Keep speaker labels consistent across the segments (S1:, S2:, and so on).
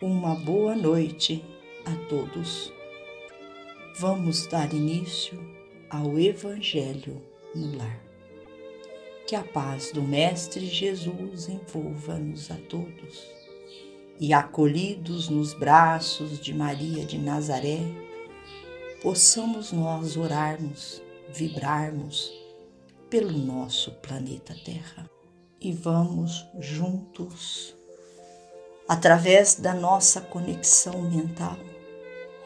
S1: uma boa noite a todos. Vamos dar início ao Evangelho no Lar. Que a paz do Mestre Jesus envolva-nos a todos e, acolhidos nos braços de Maria de Nazaré, possamos nós orarmos, vibrarmos pelo nosso planeta Terra e vamos juntos através da nossa conexão mental,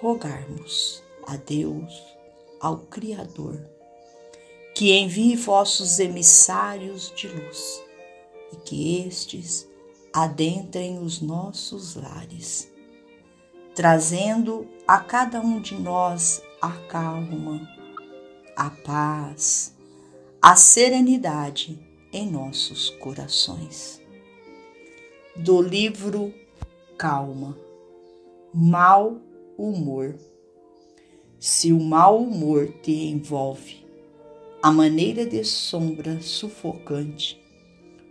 S1: rogarmos a Deus, ao Criador, que envie vossos emissários de luz e que estes adentrem os nossos lares, trazendo a cada um de nós a calma, a paz, a serenidade em nossos corações do livro Calma. Mal humor. Se o mau humor te envolve, a maneira de sombra sufocante,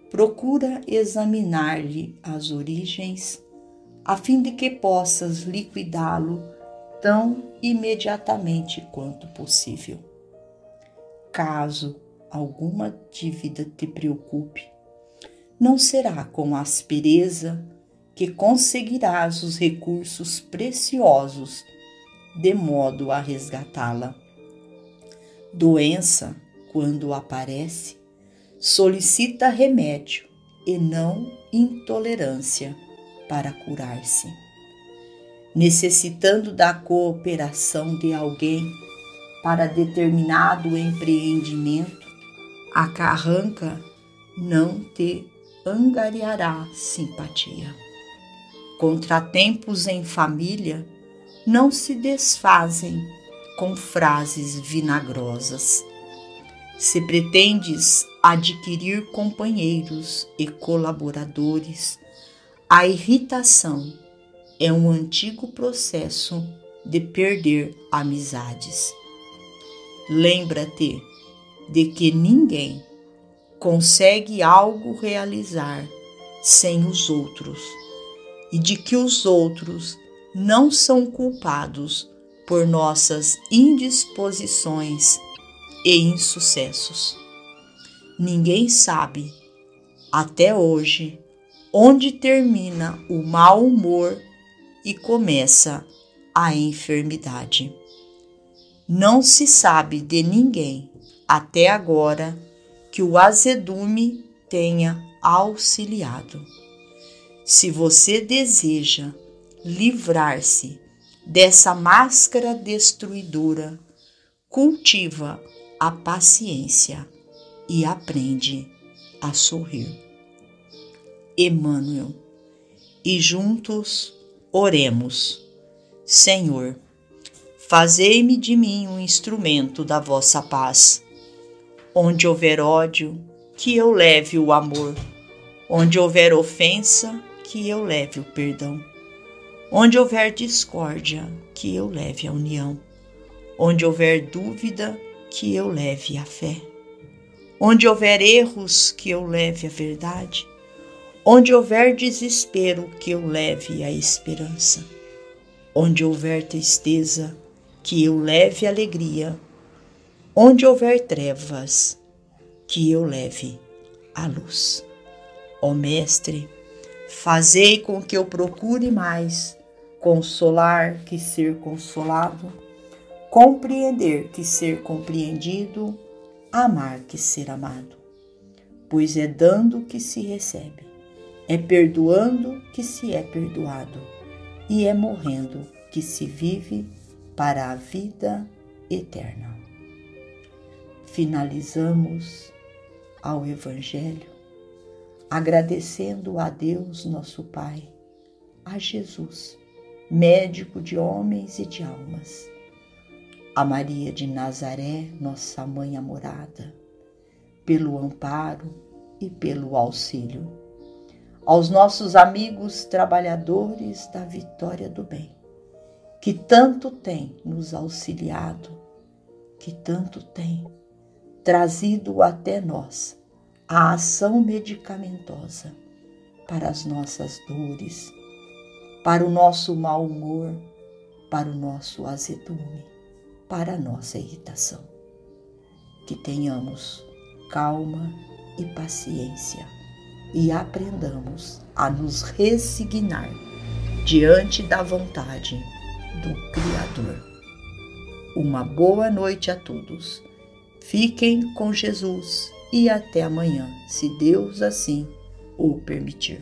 S1: procura examinar-lhe as origens, a fim de que possas liquidá-lo tão imediatamente quanto possível. Caso alguma dívida te preocupe, não será com aspereza que conseguirás os recursos preciosos de modo a resgatá-la. Doença, quando aparece, solicita remédio e não intolerância para curar-se. Necessitando da cooperação de alguém para determinado empreendimento, a carranca não te angariará simpatia. Contratempos em família não se desfazem com frases vinagrosas. Se pretendes adquirir companheiros e colaboradores, a irritação é um antigo processo de perder amizades. Lembra-te de que ninguém consegue algo realizar sem os outros e de que os outros não são culpados por nossas indisposições e insucessos. Ninguém sabe, até hoje, onde termina o mau humor e começa a enfermidade. Não se sabe de ninguém até agora que o azedume tenha auxiliado. Se você deseja livrar-se dessa máscara destruidora, cultiva a paciência e aprende a sorrir. Emmanuel. E juntos oremos. Senhor, fazei-me de mim um instrumento da vossa paz Onde houver ódio, que eu leve o amor. Onde houver ofensa, que eu leve o perdão. Onde houver discórdia, que eu leve a união. Onde houver dúvida, que eu leve a fé. Onde houver erros, que eu leve a verdade. Onde houver desespero, que eu leve a esperança. Onde houver tristeza, que eu leve alegria Onde houver trevas, que eu leve a luz. Ó Mestre, fazei com que eu procure mais consolar que ser consolado, compreender que ser compreendido, amar que ser amado. Pois é dando que se recebe, é perdoando que se é perdoado, e é morrendo que se vive para a vida eterna finalizamos ao Evangelho agradecendo a Deus, nosso Pai, a Jesus, médico de homens e de almas, a Maria de Nazaré, nossa mãe amorada, pelo amparo e pelo auxílio, aos nossos amigos trabalhadores da vitória do bem, que tanto têm nos auxiliado, que tanto têm trazido até nós a ação medicamentosa para as nossas dores, para o nosso mau humor, para o nosso azedume, para a nossa irritação. Que tenhamos calma e paciência e aprendamos a nos resignar diante da vontade do Criador. Uma boa noite a todos. Fiquem com Jesus e até amanhã, se Deus assim o permitir.